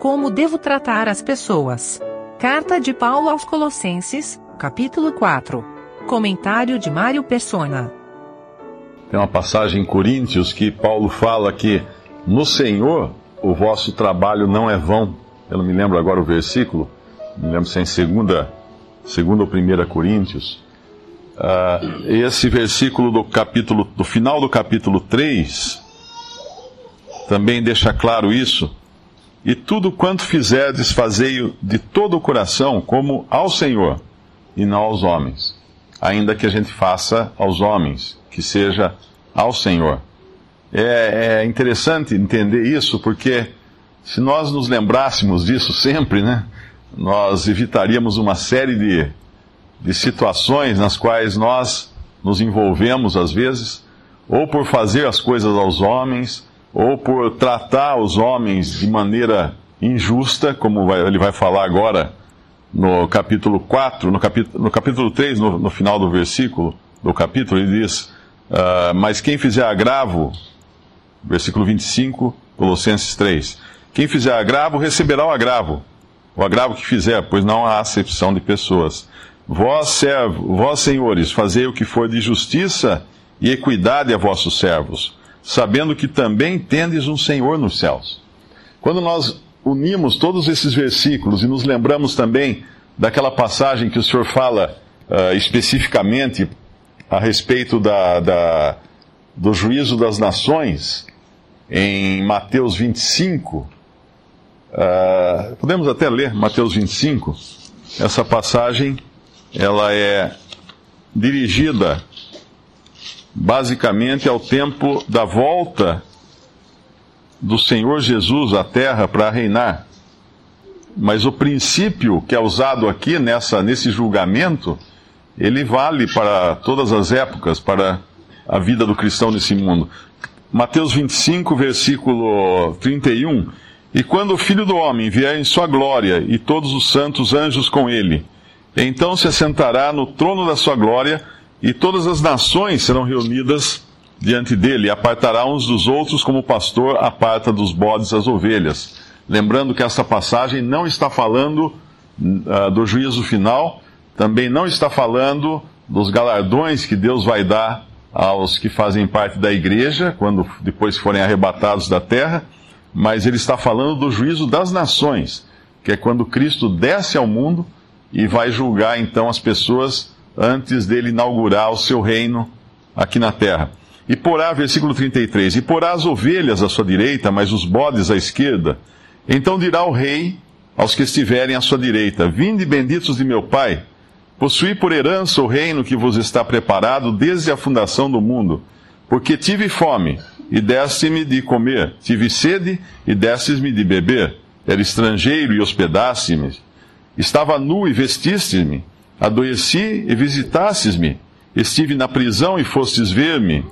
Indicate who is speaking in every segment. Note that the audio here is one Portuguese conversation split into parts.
Speaker 1: Como devo tratar as pessoas? Carta de Paulo aos Colossenses, capítulo 4. Comentário de Mário Persona.
Speaker 2: Tem uma passagem em Coríntios que Paulo fala que no Senhor o vosso trabalho não é vão. Eu não me lembro agora o versículo, me lembro se é em segunda, segunda ou primeira Coríntios. Uh, esse versículo do capítulo, do final do capítulo 3, também deixa claro isso. E tudo quanto fizerdes, fazei de todo o coração, como ao Senhor, e não aos homens. Ainda que a gente faça aos homens, que seja ao Senhor. É, é interessante entender isso, porque se nós nos lembrássemos disso sempre, né, nós evitaríamos uma série de, de situações nas quais nós nos envolvemos, às vezes, ou por fazer as coisas aos homens, ou por tratar os homens de maneira injusta, como vai, ele vai falar agora no capítulo 4, no capítulo, no capítulo 3, no, no final do versículo do capítulo, ele diz: uh, Mas quem fizer agravo, versículo 25, Colossenses 3: Quem fizer agravo receberá o agravo, o agravo que fizer, pois não há acepção de pessoas. Vós, servo, vós senhores, fazei o que for de justiça e equidade a vossos servos sabendo que também tendes um Senhor nos céus. Quando nós unimos todos esses versículos e nos lembramos também daquela passagem que o Senhor fala uh, especificamente a respeito da, da, do juízo das nações, em Mateus 25, uh, ah, podemos até ler Mateus 25, essa passagem ela é dirigida basicamente ao tempo da volta do Senhor Jesus à terra para reinar. Mas o princípio que é usado aqui nessa, nesse julgamento, ele vale para todas as épocas, para a vida do cristão nesse mundo. Mateus 25, versículo 31. E quando o Filho do Homem vier em sua glória e todos os santos anjos com ele, então se assentará no trono da sua glória e todas as nações serão reunidas diante dele, e apartará uns dos outros como o pastor aparta dos bodes as ovelhas. Lembrando que essa passagem não está falando uh, do juízo final, também não está falando dos galardões que Deus vai dar aos que fazem parte da igreja, quando depois forem arrebatados da terra, mas ele está falando do juízo das nações, que é quando Cristo desce ao mundo e vai julgar então as pessoas antes dele inaugurar o seu reino aqui na terra. E porá, versículo 33, e porá as ovelhas à sua direita, mas os bodes à esquerda. Então dirá o rei aos que estiverem à sua direita: Vinde benditos de meu Pai, possuí por herança o reino que vos está preparado desde a fundação do mundo. Porque tive fome, e deste-me de comer, tive sede, e destes-me de beber, era estrangeiro e hospedaste-me, estava nu e vestiste-me Adoeci e visitastes-me, estive na prisão e fostes ver-me.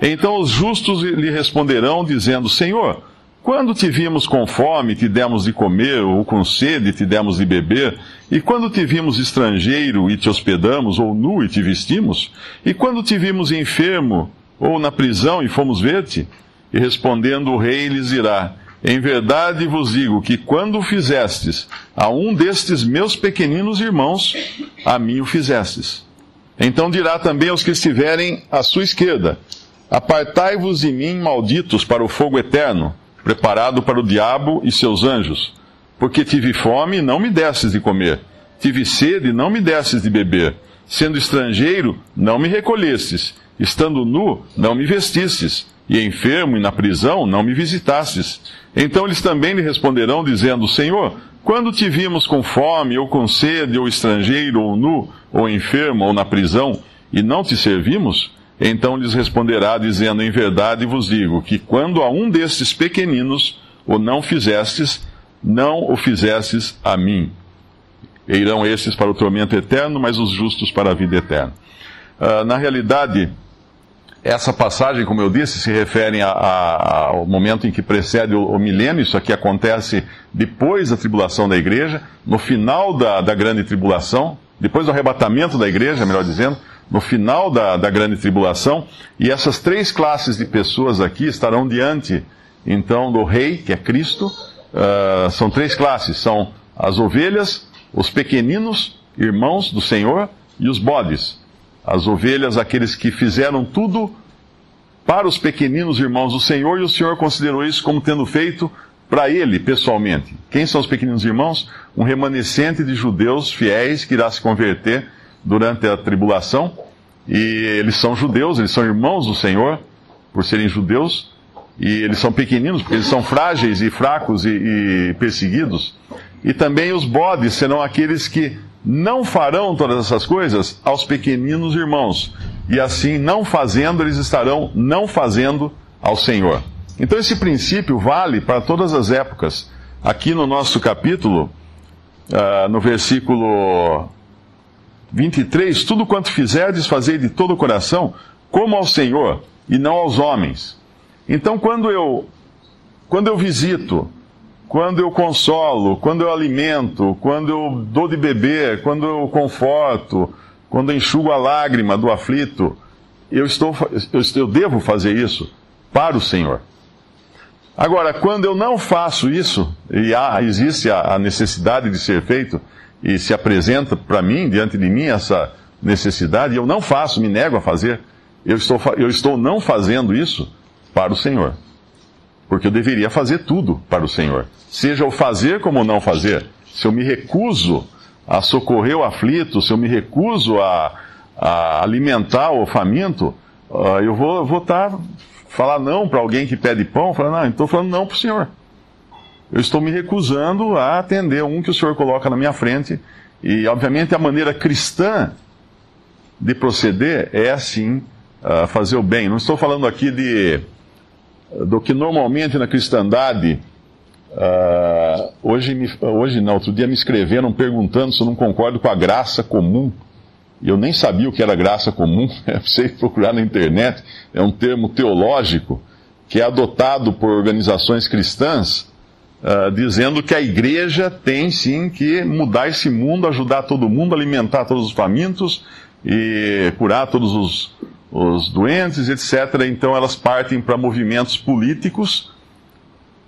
Speaker 2: Então os justos lhe responderão, dizendo: Senhor, quando te vimos com fome, te demos de comer, ou com sede, te demos de beber? E quando te vimos estrangeiro e te hospedamos, ou nu e te vestimos? E quando te vimos enfermo, ou na prisão e fomos ver-te? E respondendo o rei lhes dirá: em verdade vos digo que quando o fizestes a um destes meus pequeninos irmãos, a mim o fizestes. Então dirá também aos que estiverem à sua esquerda: Apartai-vos de mim, malditos, para o fogo eterno, preparado para o diabo e seus anjos. Porque tive fome e não me destes de comer, tive sede e não me destes de beber, sendo estrangeiro, não me recolhestes, estando nu, não me vestistes e enfermo e na prisão, não me visitastes. Então eles também lhe responderão, dizendo: Senhor, quando te vimos com fome, ou com sede, ou estrangeiro, ou nu, ou enfermo, ou na prisão, e não te servimos? Então lhes responderá, dizendo: Em verdade vos digo que quando a um destes pequeninos o não fizestes, não o fizestes a mim. E irão estes para o tormento eterno, mas os justos para a vida eterna. Uh, na realidade, essa passagem, como eu disse, se refere a, a, ao momento em que precede o, o, milênio, isso aqui acontece depois da tribulação da igreja, no final da, da grande tribulação, depois do arrebatamento da igreja, melhor dizendo, no final da, da grande tribulação, e essas três classes de pessoas aqui estarão diante, então, do rei, que é Cristo, uh, são três classes: são as ovelhas, os pequeninos, irmãos do Senhor, e os bodes. As ovelhas, aqueles que fizeram tudo para os pequeninos irmãos do Senhor, e o Senhor considerou isso como tendo feito para ele pessoalmente. Quem são os pequeninos irmãos? Um remanescente de judeus fiéis que irá se converter durante a tribulação. E eles são judeus, eles são irmãos do Senhor, por serem judeus. E eles são pequeninos, porque eles são frágeis e fracos e, e perseguidos. E também os bodes serão aqueles que não farão todas essas coisas aos pequeninos irmãos. E assim, não fazendo, eles estarão não fazendo ao Senhor. Então esse princípio vale para todas as épocas. Aqui no nosso capítulo, uh, no versículo 23, tudo quanto fizerdes, fazei de todo o coração, como ao Senhor e não aos homens. Então quando eu quando eu visito, quando eu consolo, quando eu alimento, quando eu dou de beber, quando eu conforto, quando eu enxugo a lágrima do aflito, eu estou eu, eu devo fazer isso para o Senhor. Agora, quando eu não faço isso, e há, existe a, a necessidade de ser feito, e se apresenta para mim, diante de mim, essa necessidade, e eu não faço, me nego a fazer, eu estou, eu estou não fazendo isso para o Senhor. Porque eu deveria fazer tudo para o Senhor. Seja o fazer como o não fazer. Se eu me recuso a socorrer o aflito, se eu me recuso a, a alimentar o faminto, uh, eu vou tá falar não para alguém que pede pão, falar, não, estou falando não para o Senhor. Eu estou me recusando a atender um que o Senhor coloca na minha frente. E, obviamente, a maneira cristã de proceder é assim, uh, fazer o bem. Não estou falando aqui de do que normalmente na cristandade. Uh, hoje, me, hoje, não, outro dia me escreveram perguntando se eu não concordo com a graça comum eu nem sabia o que era graça comum, você procurar na internet, é um termo teológico que é adotado por organizações cristãs, uh, dizendo que a igreja tem sim que mudar esse mundo, ajudar todo mundo, alimentar todos os famintos e curar todos os, os doentes, etc. Então elas partem para movimentos políticos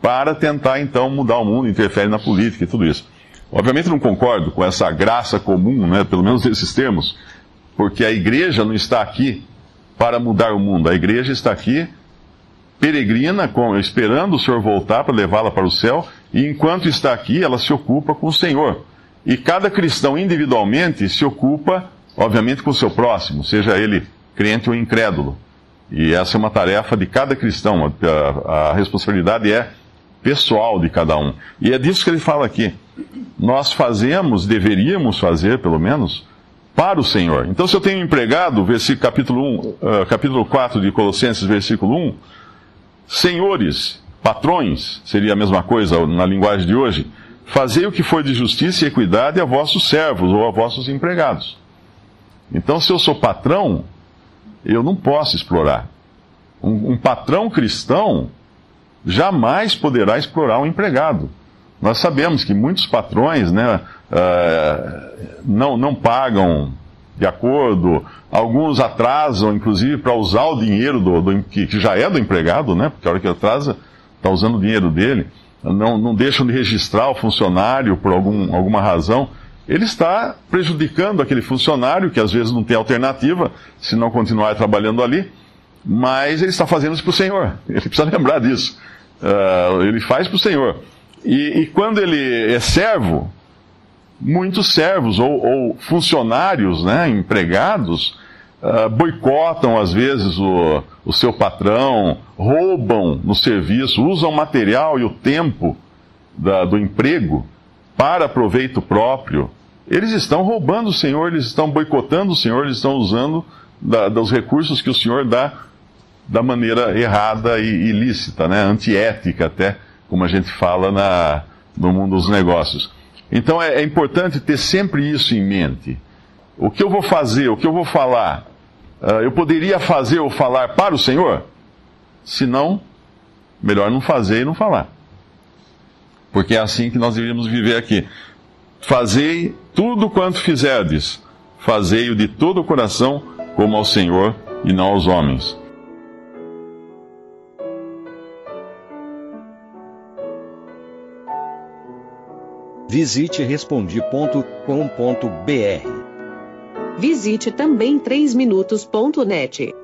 Speaker 2: para tentar então mudar o mundo, interferem na política e tudo isso. Obviamente não concordo com essa graça comum, né, pelo menos nesses termos, porque a igreja não está aqui para mudar o mundo, a igreja está aqui peregrina, com, esperando o Senhor voltar para levá-la para o céu, e enquanto está aqui, ela se ocupa com o Senhor. E cada cristão individualmente se ocupa, obviamente, com o seu próximo, seja ele crente ou incrédulo. E essa é uma tarefa de cada cristão, a, a responsabilidade é pessoal de cada um. E é disso que ele fala aqui. Nós fazemos, deveríamos fazer, pelo menos, para o Senhor. Então, se eu tenho um empregado, versículo, capítulo, 1, uh, ah, capítulo 4 de Colossenses, versículo 1, senhores, patrões, seria a mesma coisa na linguagem de hoje, fazei o que for de justiça e equidade a vossos servos ou a vossos empregados. Então, se eu sou patrão, eu não posso explorar. Um, um patrão cristão jamais poderá explorar um empregado. Nós sabemos que muitos patrões né, uh, não, não pagam de acordo, alguns atrasam, inclusive, para usar o dinheiro do, do, que, já é do empregado, né, porque a hora que atrasa, está usando o dinheiro dele, não, não deixam de registrar o funcionário por algum, alguma razão. Ele está prejudicando aquele funcionário, que às vezes não tem alternativa, se não continuar trabalhando ali, mas ele está fazendo isso para o Senhor. Ele precisa lembrar disso. Uh, ele faz para o Senhor. E, e, quando ele é servo, muitos servos ou, ou funcionários, né, empregados, uh, boicotam às vezes o, o seu patrão, roubam no serviço, usam o material e o tempo da, do emprego para proveito próprio. Eles estão roubando o Senhor, eles estão boicotando o Senhor, eles estão usando da, dos recursos que o Senhor dá da maneira errada e ilícita, né? antiética até, como a gente fala na, no mundo dos negócios. Então é, é, importante ter sempre isso em mente. O que eu vou fazer, o que eu vou falar, uh, eu poderia fazer ou falar para o Senhor? Se não, melhor não fazer e não falar. Porque é assim que nós deveríamos viver aqui. Fazei tudo quanto fizerdes, fazei-o de todo o coração, como ao Senhor e não aos homens
Speaker 3: Visite respondi.com.br.
Speaker 4: Visite também 3minutos.net.